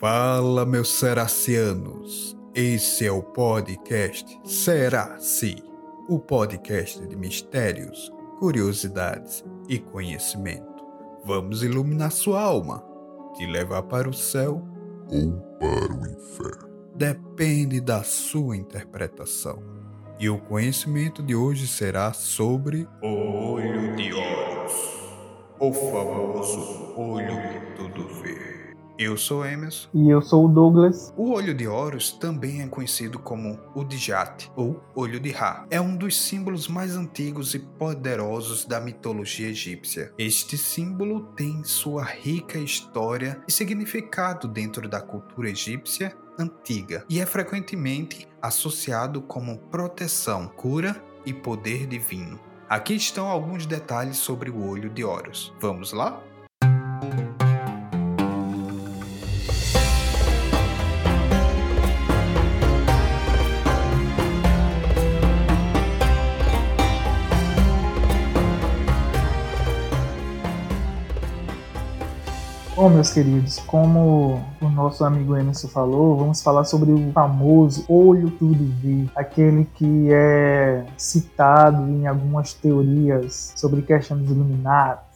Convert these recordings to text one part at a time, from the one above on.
Fala, meus seracianos. Esse é o podcast Será-se, o podcast de mistérios, curiosidades e conhecimento. Vamos iluminar sua alma, te levar para o céu ou para o inferno. Depende da sua interpretação. E o conhecimento de hoje será sobre o olho de Horus, o famoso olho que tudo vê. Eu sou Emerson. E eu sou o Douglas. O olho de Horus também é conhecido como o Dijat, ou olho de Ra. É um dos símbolos mais antigos e poderosos da mitologia egípcia. Este símbolo tem sua rica história e significado dentro da cultura egípcia antiga e é frequentemente associado como proteção, cura e poder divino. Aqui estão alguns detalhes sobre o olho de Horus. Vamos lá? Bom, meus queridos, como o nosso amigo Emerson falou, vamos falar sobre o famoso olho tudo vê, aquele que é citado em algumas teorias sobre questão dos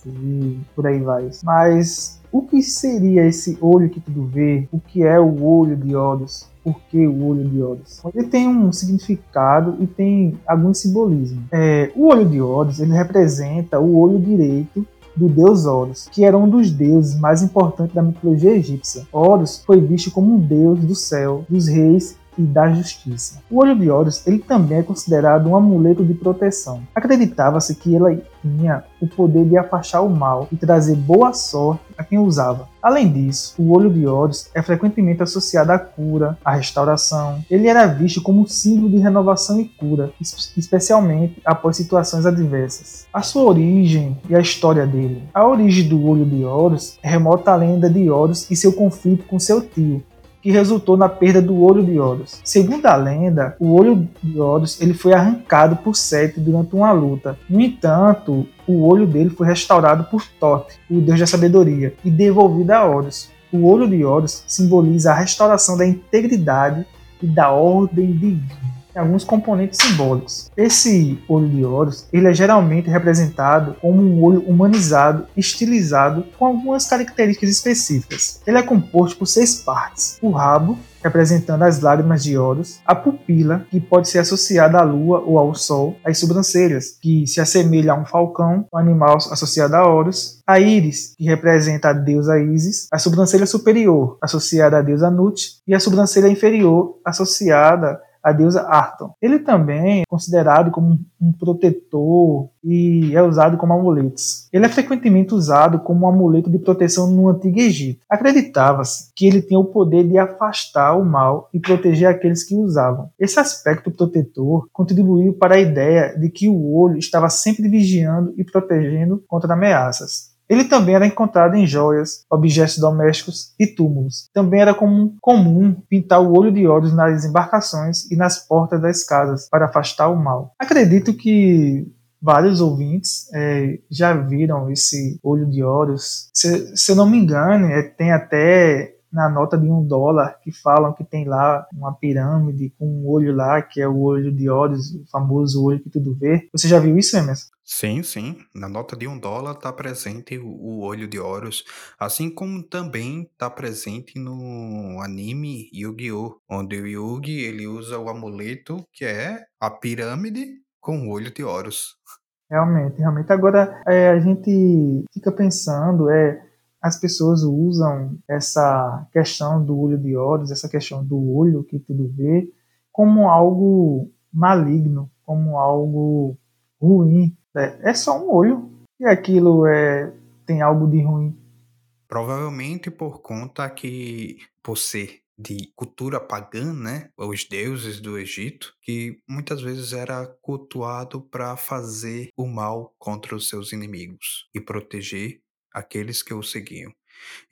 e por aí vai. Mas o que seria esse olho que tudo vê? O que é o olho de Horus? Por que o olho de Horus? Ele tem um significado e tem algum simbolismo. É, o olho de Horus ele representa o olho direito do deus Horus, que era um dos deuses mais importantes da mitologia egípcia. Horus foi visto como um deus do céu, dos reis e da justiça. O olho de Horus ele também é considerado um amuleto de proteção. Acreditava-se que ele tinha o poder de afastar o mal e trazer boa sorte a quem usava. Além disso, o olho de Horus é frequentemente associado à cura, à restauração. Ele era visto como um símbolo de renovação e cura, especialmente após situações adversas. A sua origem e a história dele. A origem do olho de Horus remota à lenda de Horus e seu conflito com seu tio, que resultou na perda do olho de Horus. Segundo a lenda, o olho de Horus ele foi arrancado por Sete durante uma luta. No entanto, o olho dele foi restaurado por Tote, o deus da sabedoria, e devolvido a Horus. O olho de Horus simboliza a restauração da integridade e da ordem divina alguns componentes simbólicos. Esse olho de Horus ele é geralmente representado como um olho humanizado, estilizado, com algumas características específicas. Ele é composto por seis partes: o rabo, representando as lágrimas de Horus, a pupila, que pode ser associada à lua ou ao sol, as sobrancelhas, que se assemelha a um falcão, um animal associado a Horus, a íris, que representa a deusa Isis, a sobrancelha superior, associada à deusa Nut, e a sobrancelha inferior, associada a deusa Arton. Ele também é considerado como um protetor e é usado como amuletos. Ele é frequentemente usado como um amuleto de proteção no Antigo Egito. Acreditava-se que ele tinha o poder de afastar o mal e proteger aqueles que o usavam. Esse aspecto protetor contribuiu para a ideia de que o olho estava sempre vigiando e protegendo contra ameaças. Ele também era encontrado em joias, objetos domésticos e túmulos. Também era comum, comum pintar o olho de Horus nas embarcações e nas portas das casas para afastar o mal. Acredito que vários ouvintes é, já viram esse olho de Horus. Se, se eu não me engano, é, tem até na nota de um dólar que falam que tem lá uma pirâmide com um olho lá, que é o olho de Horus, o famoso olho que tudo vê. Você já viu isso, Emerson? Sim, sim. Na nota de um dólar está presente o, olho de Horus, assim como também está presente no anime Yu-Gi-Oh!, onde o Yugi ele usa o amuleto que é a pirâmide com o olho de Horus. Realmente, realmente. Agora é, a gente fica pensando, é as pessoas usam essa questão do olho de Horus, essa questão do olho que tudo vê, como algo maligno, como algo ruim. É, é só um olho e aquilo é, tem algo de ruim. Provavelmente por conta que, por ser de cultura pagã, né? Os deuses do Egito, que muitas vezes era cultuado para fazer o mal contra os seus inimigos e proteger aqueles que o seguiam.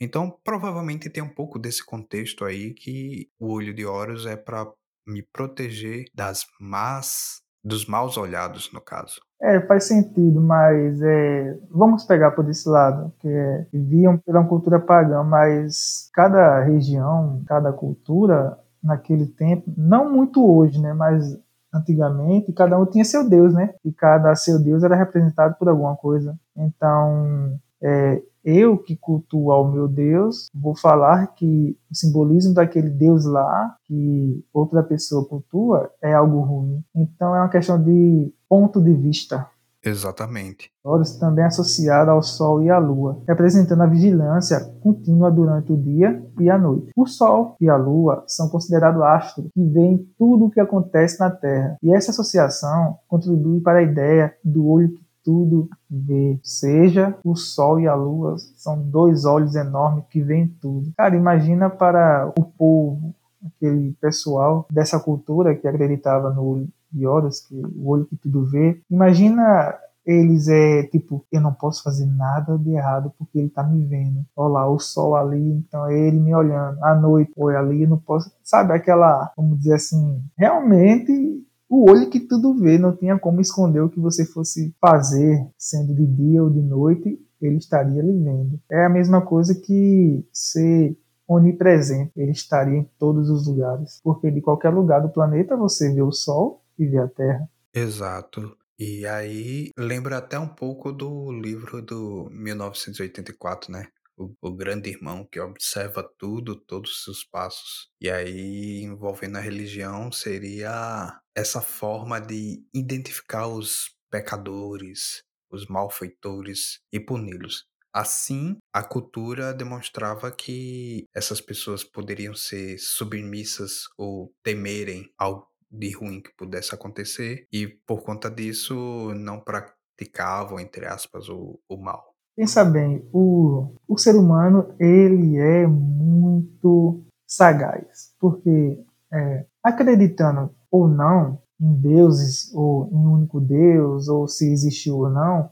Então, provavelmente tem um pouco desse contexto aí que o olho de Horus é para me proteger das más, dos maus olhados, no caso. É, faz sentido, mas é, vamos pegar por esse lado, que é, viviam pela cultura pagã, mas cada região, cada cultura, naquele tempo, não muito hoje, né, mas antigamente, cada um tinha seu Deus, né, e cada seu Deus era representado por alguma coisa. Então, é, eu que cultuo ao meu Deus, vou falar que o simbolismo daquele Deus lá, que outra pessoa cultua, é algo ruim. Então é uma questão de ponto de vista. Exatamente. Horus também é associado ao Sol e à Lua, representando a vigilância contínua durante o dia e a noite. O Sol e a Lua são considerados astros que veem tudo o que acontece na Terra, e essa associação contribui para a ideia do olho que tudo vê. Seja o sol e a lua são dois olhos enormes que veem tudo. Cara, imagina para o povo, aquele pessoal dessa cultura que acreditava no olho de Horus, que o olho que tudo vê. Imagina eles é tipo, eu não posso fazer nada de errado porque ele tá me vendo. Olha lá, o sol ali, então é ele me olhando. À noite, oi ali, eu não posso. Sabe aquela, vamos dizer assim, realmente o olho que tudo vê, não tinha como esconder o que você fosse fazer, sendo de dia ou de noite, ele estaria lhe vendo. É a mesma coisa que ser onipresente, ele estaria em todos os lugares, porque de qualquer lugar do planeta você vê o Sol e vê a Terra. Exato. E aí lembra até um pouco do livro do 1984, né? o, o grande irmão que observa tudo, todos os seus passos. E aí, envolvendo a religião, seria essa forma de identificar os pecadores, os malfeitores e puni-los. Assim, a cultura demonstrava que essas pessoas poderiam ser submissas ou temerem algo de ruim que pudesse acontecer e por conta disso não praticavam, entre aspas, o, o mal. Pensa bem, o, o ser humano ele é muito sagaz, porque é, acreditando ou não em deuses ou em um único Deus ou se existiu ou não,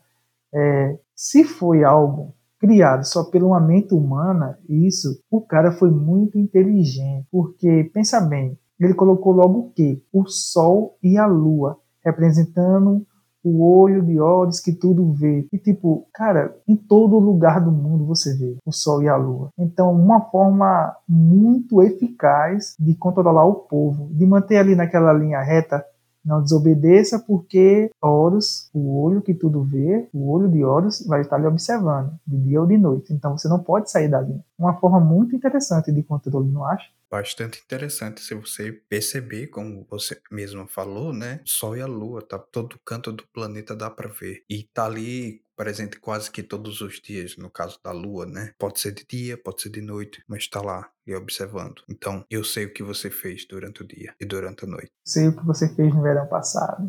é, se foi algo criado só pela mente humana, isso o cara foi muito inteligente, porque pensa bem, ele colocou logo o que? O Sol e a Lua, representando o olho de olhos que tudo vê. E tipo, cara, em todo lugar do mundo você vê o sol e a lua. Então, uma forma muito eficaz de controlar o povo, de manter ali naquela linha reta não desobedeça, porque Horus, o olho que tudo vê, o olho de Horus, vai estar lhe observando, de dia ou de noite. Então você não pode sair dali. Uma forma muito interessante de controle, não acha? Bastante interessante se você perceber, como você mesmo falou, né? Sol e a Lua, tá todo canto do planeta dá para ver. E tá ali presente quase que todos os dias, no caso da lua, né? Pode ser de dia, pode ser de noite, mas está lá e observando. Então, eu sei o que você fez durante o dia e durante a noite. Sei o que você fez no verão passado.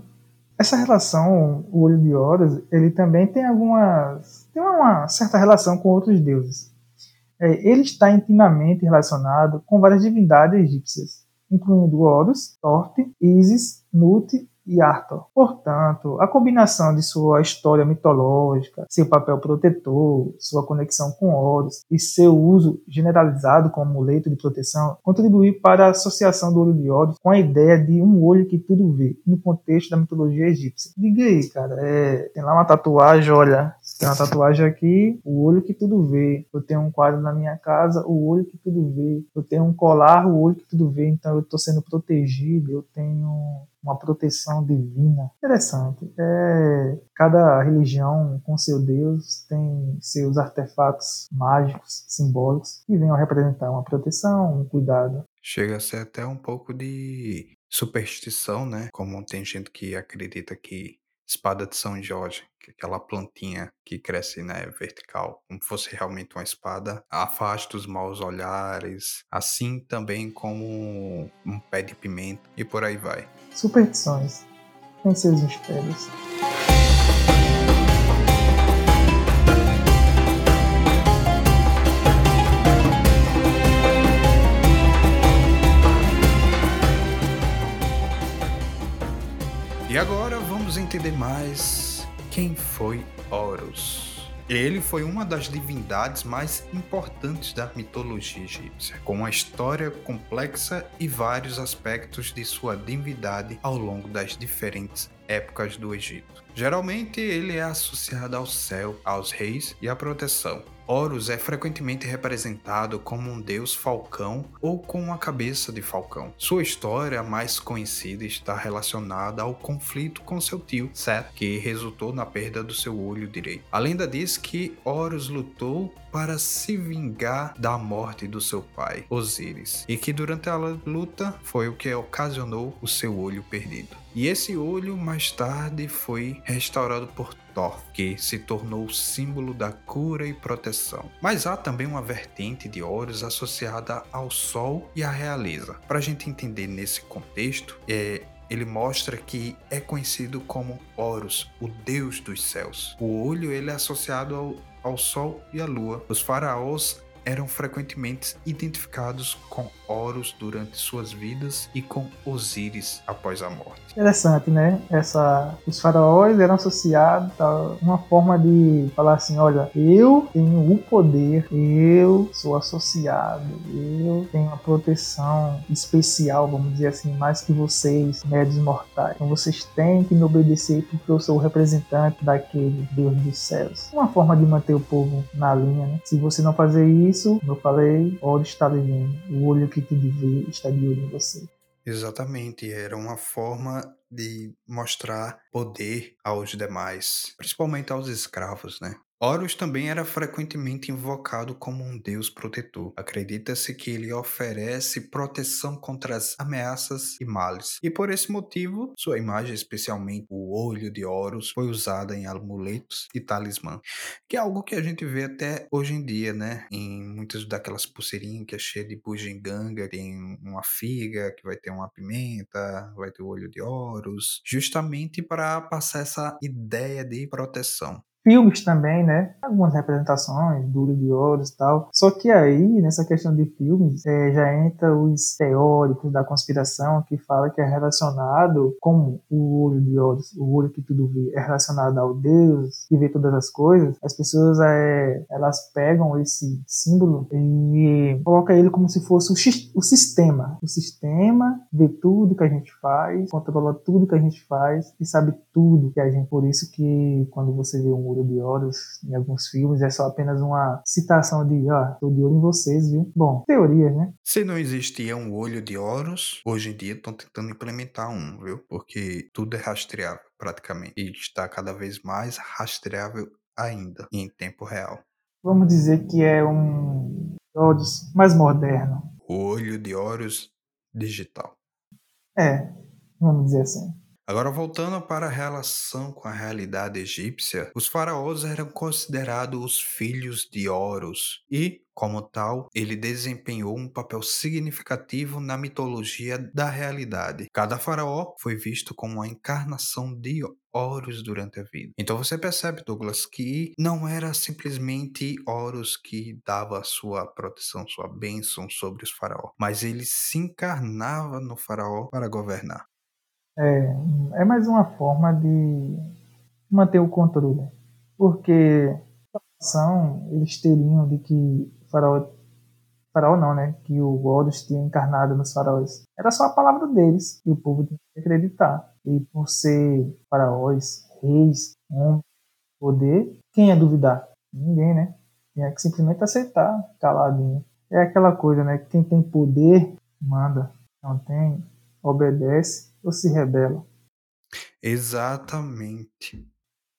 Essa relação, o olho de Horus, ele também tem algumas. tem uma certa relação com outros deuses. É, ele está intimamente relacionado com várias divindades egípcias, incluindo Horus, Torte, Isis, Nut e Arthur. Portanto, a combinação de sua história mitológica, seu papel protetor, sua conexão com Horus e seu uso generalizado como amuleto de proteção contribuiu para a associação do olho de Horus com a ideia de um olho que tudo vê, no contexto da mitologia egípcia. Diga aí, cara, é, tem lá uma tatuagem, olha, tem uma tatuagem aqui, o olho que tudo vê. Eu tenho um quadro na minha casa, o olho que tudo vê. Eu tenho um colar, o olho que tudo vê. Então eu estou sendo protegido, eu tenho uma proteção divina. Interessante. É, cada religião com seu Deus tem seus artefatos mágicos, simbólicos, que venham representar uma proteção, um cuidado. Chega a ser até um pouco de superstição, né? Como tem gente que acredita que espada de São Jorge, que é aquela plantinha que cresce né, vertical, como fosse realmente uma espada, afasta os maus olhares, assim também como um pé de pimenta e por aí vai. Superstições têm seus mistérios. E agora vamos entender mais quem foi Horus. Ele foi uma das divindades mais importantes da mitologia egípcia, com uma história complexa e vários aspectos de sua divindade ao longo das diferentes épocas do Egito. Geralmente ele é associado ao céu, aos reis e à proteção. Horus é frequentemente representado como um deus falcão ou com uma cabeça de falcão. Sua história mais conhecida está relacionada ao conflito com seu tio Set, que resultou na perda do seu olho direito. A lenda diz que Horus lutou para se vingar da morte do seu pai, Osíris, e que durante a luta foi o que ocasionou o seu olho perdido. E esse olho mais tarde foi restaurado por Thor, que se tornou símbolo da cura e proteção. Mas há também uma vertente de Horus associada ao Sol e à realeza. Para a gente entender nesse contexto, é, ele mostra que é conhecido como Horus, o deus dos céus. O olho ele é associado ao, ao sol e à lua. Os faraós eram frequentemente identificados com Horus durante suas vidas e com Osíris após a morte. Interessante, né? Essa, os faraós eram associados a uma forma de falar assim, olha, eu tenho o poder, eu sou associado, eu tenho uma proteção especial, vamos dizer assim, mais que vocês, médios mortais. Então vocês têm que me obedecer porque eu sou o representante daquele Deus dos céus. Uma forma de manter o povo na linha, né? Se você não fazer isso, como eu falei, olho está vivendo, o olho que te vê está de olho em você. Exatamente, era uma forma de mostrar poder aos demais, principalmente aos escravos, né? Horus também era frequentemente invocado como um deus protetor. Acredita-se que ele oferece proteção contra as ameaças e males. E por esse motivo, sua imagem, especialmente o olho de Horus, foi usada em amuletos e talismã, que é algo que a gente vê até hoje em dia, né? Em muitas daquelas pulseirinhas que é cheia de bugiganga, tem uma figa que vai ter uma pimenta, vai ter o olho de Horus, justamente para passar essa ideia de proteção filmes também, né? Algumas representações, Duro de Ouro e tal. Só que aí, nessa questão de filmes, é, já entra os teóricos da conspiração que fala que é relacionado com o olho de ouro, o olho que tudo vê, é relacionado ao Deus que vê todas as coisas. As pessoas, é, elas pegam esse símbolo e colocam ele como se fosse o, o sistema. O sistema vê tudo que a gente faz, controla tudo que a gente faz e sabe tudo que a gente... Por isso que quando você vê um olho de Horus em alguns filmes, é só apenas uma citação de, ó, tô de olho em vocês, viu? Bom, teorias, né? Se não existia um olho de Horus, hoje em dia estão tentando implementar um, viu? Porque tudo é rastreável, praticamente. E está cada vez mais rastreável ainda, em tempo real. Vamos dizer que é um Horus mais moderno. O olho de Horus digital. É, vamos dizer assim. Agora, voltando para a relação com a realidade egípcia, os faraós eram considerados os filhos de Horus e, como tal, ele desempenhou um papel significativo na mitologia da realidade. Cada faraó foi visto como uma encarnação de Horus durante a vida. Então você percebe, Douglas, que não era simplesmente Horus que dava a sua proteção, sua bênção sobre os faraós, mas ele se encarnava no faraó para governar. É, é mais uma forma de manter o controle. Porque ação eles teriam de que faraó, faraó não, né? Que o Horus tinha encarnado nos faraós. Era só a palavra deles e o povo tinha que acreditar. E por ser faraós, reis, homens, poder, quem ia duvidar? Ninguém, né? Tinha que simplesmente aceitar, caladinho. É aquela coisa, né? Quem tem poder, manda. Não tem, obedece ou se rebela. Exatamente.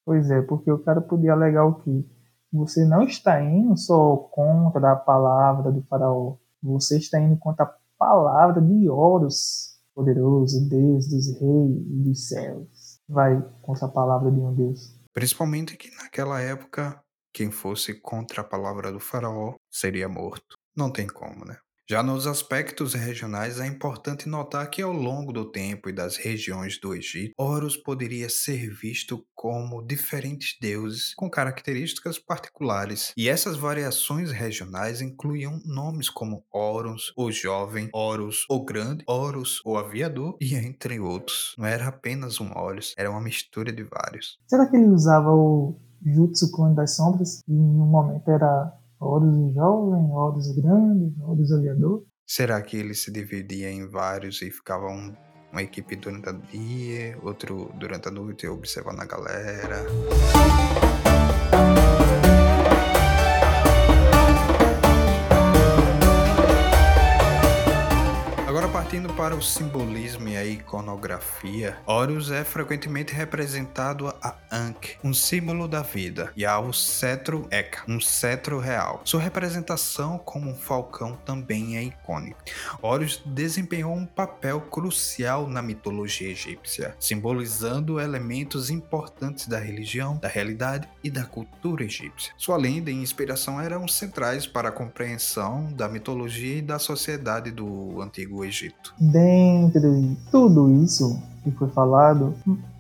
Pois é, porque o cara podia alegar o que? Você não está indo só contra a palavra do faraó, você está indo contra a palavra de Horus, poderoso Deus dos reis e dos céus. Vai contra a palavra de um Deus. Principalmente que naquela época, quem fosse contra a palavra do faraó seria morto. Não tem como, né? Já nos aspectos regionais, é importante notar que ao longo do tempo e das regiões do Egito, Horus poderia ser visto como diferentes deuses com características particulares, e essas variações regionais incluíam nomes como Horus, o Jovem, Horus, o Grande, Horus, o Aviador e entre outros. Não era apenas um Horus, era uma mistura de vários. Será que ele usava o Jutsu Clone das Sombras, e em um momento era Horus Jovem, Horus Grande, Horus Olhador. Será que ele se dividia em vários e ficava um, uma equipe durante o dia, outro durante a noite observando a galera? Partindo para o simbolismo e a iconografia, Horus é frequentemente representado a Ankh, um símbolo da vida, e ao cetro Eka, um cetro real. Sua representação como um falcão também é icônica. Horus desempenhou um papel crucial na mitologia egípcia, simbolizando elementos importantes da religião, da realidade e da cultura egípcia. Sua lenda e inspiração eram centrais para a compreensão da mitologia e da sociedade do antigo Egito. Dentro de tudo isso que foi falado,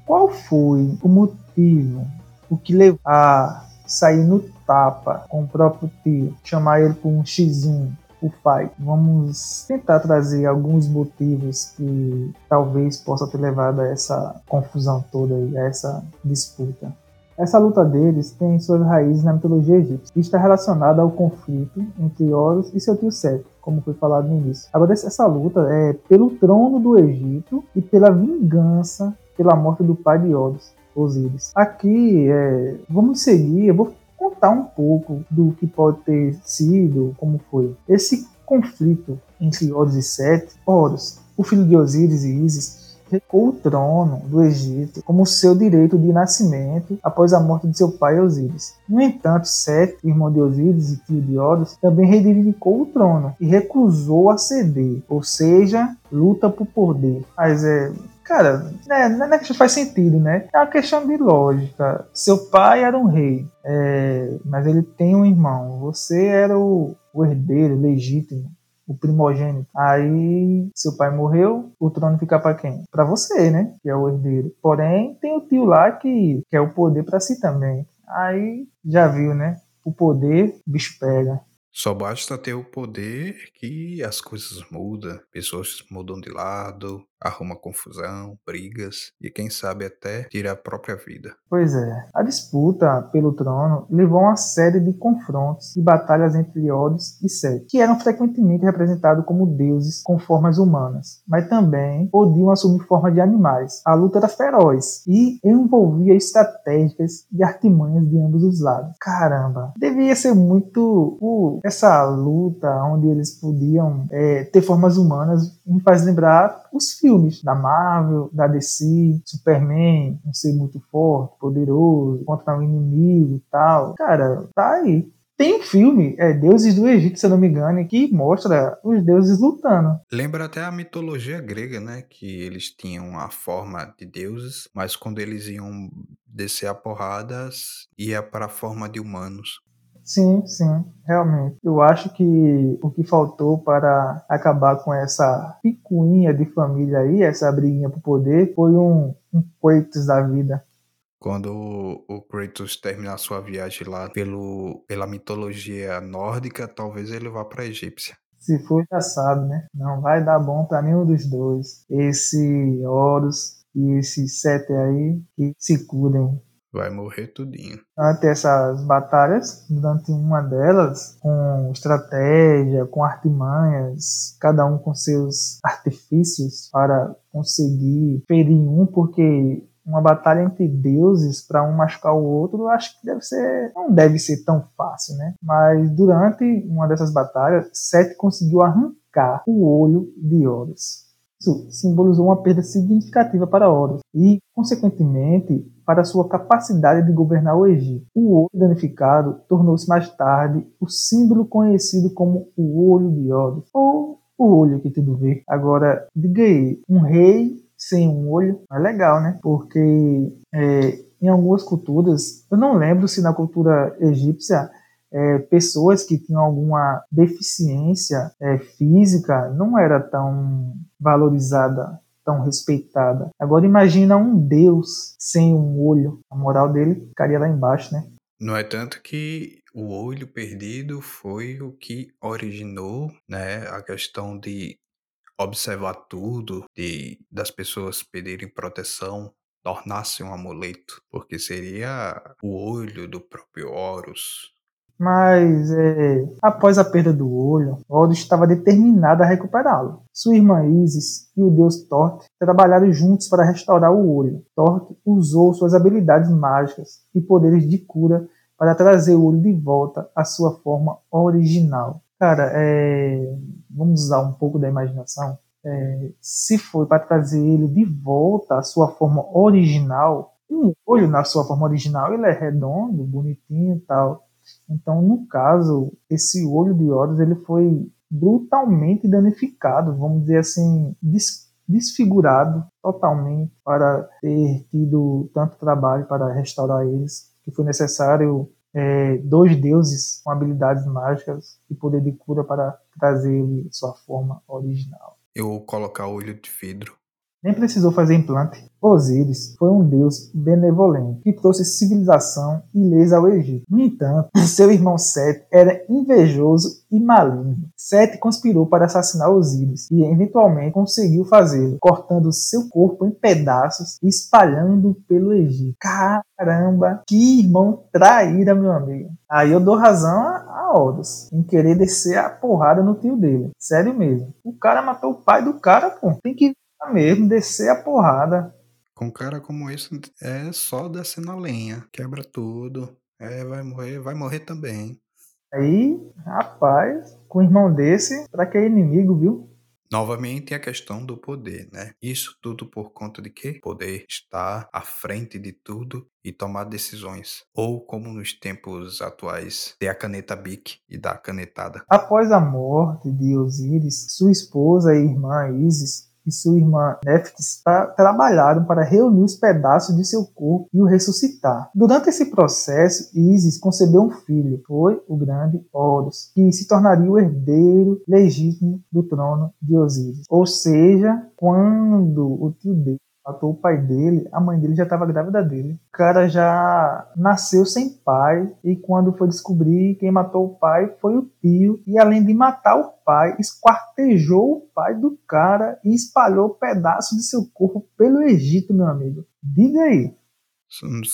qual foi o motivo, o que levou a sair no tapa com o próprio tio, chamar ele por um X1, o pai. Vamos tentar trazer alguns motivos que talvez possa ter levado a essa confusão toda e a essa disputa. Essa luta deles tem suas raízes na mitologia egípcia e está relacionada ao conflito entre Horus e seu tio Seth, como foi falado no início. Agora, essa luta é pelo trono do Egito e pela vingança pela morte do pai de Horus, Osíris. Aqui, é, vamos seguir, eu vou contar um pouco do que pode ter sido, como foi. Esse conflito entre Horus e Seth, Horus, o filho de Osíris e Isis, recuou o trono do Egito como seu direito de nascimento após a morte de seu pai Osíris. No entanto, Sete, irmão de Osíris e tio de Horus, também reivindicou o trono e recusou a ceder, ou seja, luta por poder. Mas é, cara, né, não é que faz sentido, né? É uma questão de lógica. Seu pai era um rei, é, mas ele tem um irmão. Você era o, o herdeiro legítimo o primogênito. Aí seu pai morreu, o trono fica para quem? Para você, né? Que é o herdeiro. Porém, tem o tio lá que quer o poder para si também. Aí já viu, né? O poder, o bicho pega. Só basta ter o poder que as coisas mudam, pessoas mudam de lado, arruma confusão, brigas e quem sabe até tira a própria vida. Pois é, a disputa pelo trono levou a uma série de confrontos e batalhas entre Horus e Seth, que eram frequentemente representados como deuses com formas humanas, mas também podiam assumir forma de animais. A luta era feroz e envolvia estratégias e artimanhas de ambos os lados. Caramba, devia ser muito uh, essa luta onde eles podiam é, ter formas humanas me faz lembrar os filmes filmes da Marvel, da DC, Superman, um ser muito forte, poderoso, contra um inimigo e tal. Cara, tá aí. Tem um filme, é Deuses do Egito, se eu não me engano, que mostra os deuses lutando. Lembra até a mitologia grega, né? Que eles tinham a forma de deuses, mas quando eles iam descer a porradas, ia para a forma de humanos. Sim, sim, realmente. Eu acho que o que faltou para acabar com essa picuinha de família aí, essa briguinha por poder, foi um, um Kratos da vida. Quando o Kratos terminar sua viagem lá pelo, pela mitologia nórdica, talvez ele vá para a egípcia. Se for, já sabe, né? Não vai dar bom para nenhum dos dois. Esse Horus e esse Sete aí, que se cuidem. Vai morrer tudinho. Durante essas batalhas, durante uma delas, com estratégia, com artimanhas, cada um com seus artifícios para conseguir ferir um, porque uma batalha entre deuses para um machucar o outro, acho que deve ser, não deve ser tão fácil, né? Mas durante uma dessas batalhas, Seth conseguiu arrancar o olho de Horus. Isso simbolizou uma perda significativa para Horus e, consequentemente, para sua capacidade de governar o Egito. O olho danificado tornou-se mais tarde o símbolo conhecido como o olho de Horus, ou o olho que tudo vê. Agora, diga aí, um rei sem um olho é legal, né? Porque é, em algumas culturas, eu não lembro se na cultura egípcia é, pessoas que tinham alguma deficiência é, física não era tão valorizada tão respeitada. Agora imagina um Deus sem um olho. A moral dele ficaria lá embaixo, né? No é tanto que o olho perdido foi o que originou, né, a questão de observar tudo, de das pessoas pedirem proteção tornasse um amuleto, porque seria o olho do próprio Horus. Mas, é, após a perda do olho, Horus estava determinado a recuperá-lo. Sua irmã Isis e o deus Thor trabalharam juntos para restaurar o olho. Thor usou suas habilidades mágicas e poderes de cura para trazer o olho de volta à sua forma original. Cara, é, vamos usar um pouco da imaginação. É, se foi para trazer ele de volta à sua forma original, um olho na sua forma original ele é redondo, bonitinho e tal. Então, no caso, esse olho de Horus ele foi brutalmente danificado, vamos dizer assim, desfigurado totalmente para ter tido tanto trabalho para restaurar eles, que foi necessário é, dois deuses com habilidades mágicas e poder de cura para trazer ele sua forma original. Eu colocar olho de vidro nem precisou fazer implante. Osíris foi um deus benevolente que trouxe civilização e leis ao Egito. No entanto, seu irmão Sete era invejoso e maligno. Sete conspirou para assassinar Osíris e eventualmente conseguiu fazê-lo, cortando seu corpo em pedaços e espalhando pelo Egito. Caramba, que irmão traíra, meu amigo. Aí eu dou razão a Horus em querer descer a porrada no tio dele. Sério mesmo. O cara matou o pai do cara, pô. Tem que mesmo, descer a porrada. Com um cara como esse, é só descer na lenha. Quebra tudo. É, vai morrer, vai morrer também. Aí, rapaz, com um irmão desse, pra que é inimigo, viu? Novamente a questão do poder, né? Isso tudo por conta de quê? Poder estar à frente de tudo e tomar decisões. Ou, como nos tempos atuais, ter a caneta Bic e dar a canetada. Após a morte de Osíris, sua esposa e irmã Isis e sua irmã Nephthys trabalharam para reunir os pedaços de seu corpo e o ressuscitar. Durante esse processo, Isis concebeu um filho, foi o grande Horus, que se tornaria o herdeiro legítimo do trono de Osíris. Ou seja, quando o tio dele matou o pai dele, a mãe dele já estava grávida dele. O cara já nasceu sem pai e quando foi descobrir quem matou o pai foi o tio e além de matar o pai, esquartejou o pai do cara e espalhou pedaços de seu corpo pelo Egito, meu amigo. Diga aí.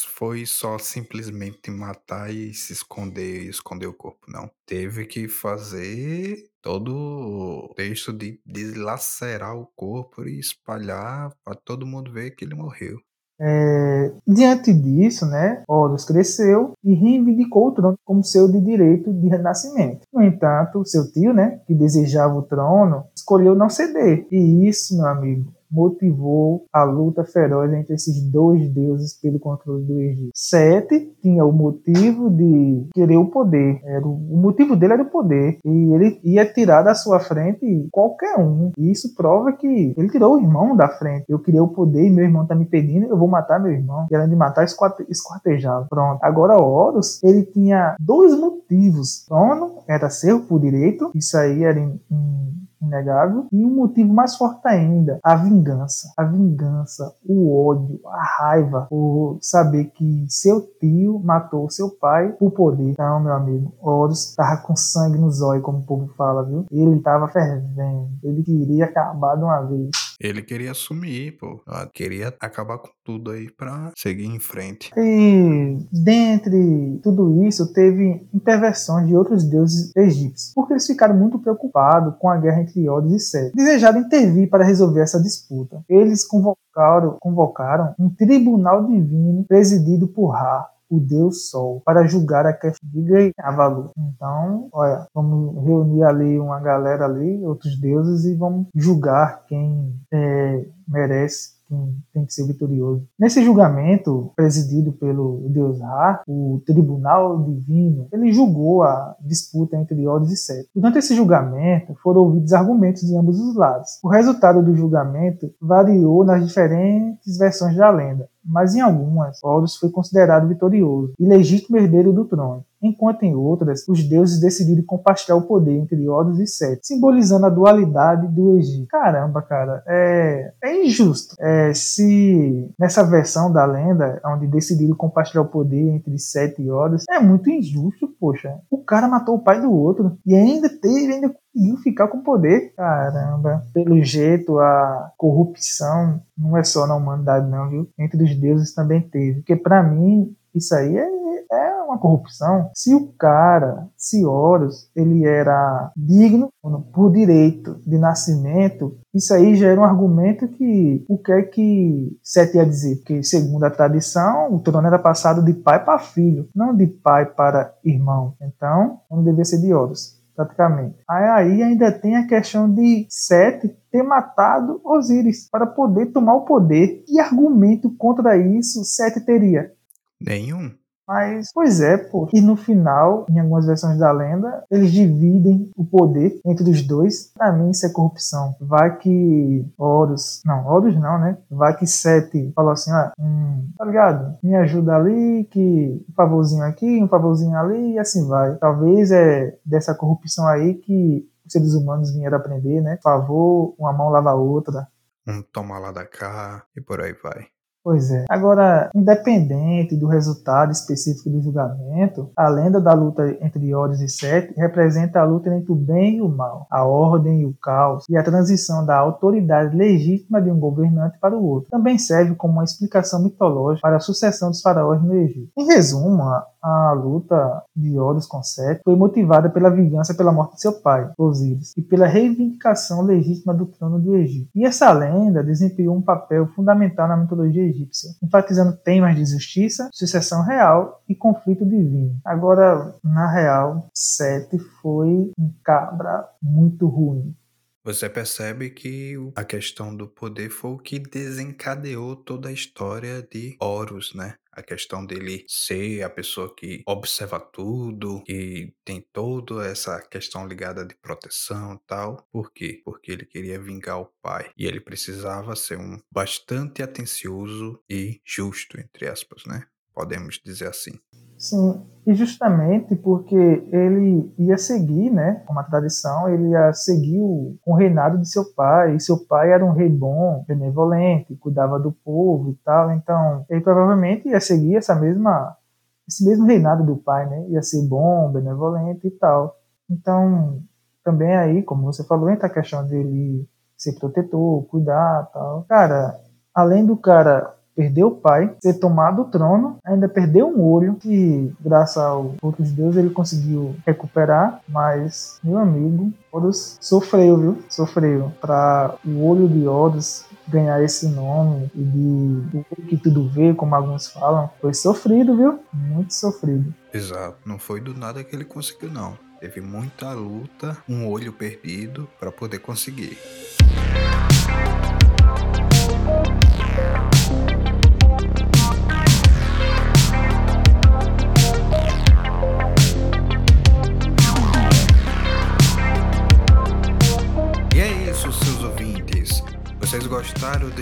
Foi só simplesmente matar e se esconder e esconder o corpo, não. Teve que fazer todo o texto de deslacerar o corpo e espalhar para todo mundo ver que ele morreu. É, diante disso, né, Horus cresceu e reivindicou o trono como seu de direito de renascimento. No entanto, seu tio, né, que desejava o trono, escolheu não ceder. E isso, meu amigo, motivou a luta feroz entre esses dois deuses pelo controle do Egito. Sete tinha o motivo de querer o poder. Era o, o motivo dele era o poder. E ele ia tirar da sua frente qualquer um. E isso prova que ele tirou o irmão da frente. Eu queria o poder e meu irmão tá me pedindo, eu vou matar meu irmão. E além de matar, esquartejá-lo. Pronto. Agora Horus, ele tinha dois motivos. Trono era seu por direito. Isso aí era em, em inegável. E um motivo mais forte ainda, a vingança. A vingança, o ódio, a raiva por saber que seu tio matou seu pai por poder. Então, meu amigo, Horus tava com sangue nos olhos, como o povo fala, viu? Ele tava fervendo. Ele queria acabar de uma vez. Ele queria assumir, pô. Queria acabar com tudo aí pra seguir em frente. E dentre tudo isso, teve intervenções de outros deuses egípcios, porque eles ficaram muito preocupados com a guerra entre Horus e Sete. Desejaram intervir para resolver essa disputa. Eles convocaram, convocaram um tribunal divino presidido por Ra, o Deus Sol para julgar a questão de ganhar luta. Então, olha, vamos reunir ali uma galera ali, outros deuses, e vamos julgar quem é, merece quem tem que ser vitorioso. Nesse julgamento, presidido pelo deus Ra, o tribunal divino, ele julgou a disputa entre Horus e Sete. Durante esse julgamento, foram ouvidos argumentos de ambos os lados. O resultado do julgamento variou nas diferentes versões da lenda mas em algumas, Horus foi considerado vitorioso e legítimo herdeiro do trono, enquanto em outras, os deuses decidiram compartilhar o poder entre Horus e Sete, simbolizando a dualidade do Egito. Caramba, cara, é, é injusto. É, se nessa versão da lenda, onde decidiram compartilhar o poder entre Sete e Horus, é muito injusto, poxa. O cara matou o pai do outro e ainda teve, ainda conseguiu ficar com poder. Caramba, pelo jeito a corrupção não é só na humanidade não, viu? Entre os deuses também teve. Porque para mim isso aí é uma corrupção. Se o cara, se Horus, ele era digno por direito de nascimento, isso aí já era um argumento que o que é que Sete ia dizer? Que segundo a tradição, o trono era passado de pai para filho, não de pai para irmão. Então, não deveria ser de Horus praticamente. Aí ainda tem a questão de Sete ter matado Osíris para poder tomar o poder. Que argumento contra isso Sete teria? Nenhum. Mas, pois é, pô. E no final, em algumas versões da lenda, eles dividem o poder entre os dois. Pra mim, isso é corrupção. Vai que Horus, não, Horus não, né? Vai que Sete falou assim: ah, hum, tá ligado? Me ajuda ali, que um favorzinho aqui, um favorzinho ali, e assim vai. Talvez é dessa corrupção aí que os seres humanos vieram aprender, né? Favor, uma mão lava a outra. Um toma lá da cá e por aí vai. Pois é. Agora, independente do resultado específico do julgamento, a lenda da luta entre Horus e Sete representa a luta entre o bem e o mal, a ordem e o caos, e a transição da autoridade legítima de um governante para o outro. Também serve como uma explicação mitológica para a sucessão dos faraós no Egito. Em resumo, a luta de Horus com Sete foi motivada pela vingança pela morte de seu pai, Osíris, e pela reivindicação legítima do trono do Egito. E essa lenda desempenhou um papel fundamental na mitologia egípcia, enfatizando temas de justiça, sucessão real e conflito divino. Agora, na real, Sete foi um cabra muito ruim. Você percebe que a questão do poder foi o que desencadeou toda a história de Horus, né? A questão dele ser a pessoa que observa tudo, que tem toda essa questão ligada de proteção e tal. Por quê? Porque ele queria vingar o pai. E ele precisava ser um bastante atencioso e justo, entre aspas, né? Podemos dizer assim. Sim, e justamente porque ele ia seguir, né, uma tradição, ele ia seguir o, o reinado de seu pai, e seu pai era um rei bom, benevolente, cuidava do povo e tal, então ele provavelmente ia seguir essa mesma, esse mesmo reinado do pai, né, ia ser bom, benevolente e tal. Então, também aí, como você falou, entra a questão dele ser protetor, cuidar tal. Cara, além do cara perdeu o pai, ser tomado o trono, ainda perdeu um olho, que graças ao outros deuses ele conseguiu recuperar, mas, meu amigo, Horus sofreu, viu? Sofreu. Para o olho de Horus ganhar esse nome e de o que tudo vê, como alguns falam, foi sofrido, viu? Muito sofrido. Exato, não foi do nada que ele conseguiu, não. Teve muita luta, um olho perdido para poder conseguir.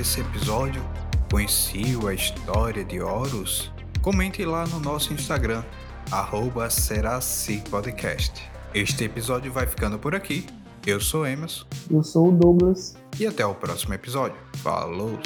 Desse episódio? Conheciam a história de Horus? Comente lá no nosso Instagram, arroba. Este episódio vai ficando por aqui. Eu sou Emerson. Eu sou o Douglas. E até o próximo episódio. Falou!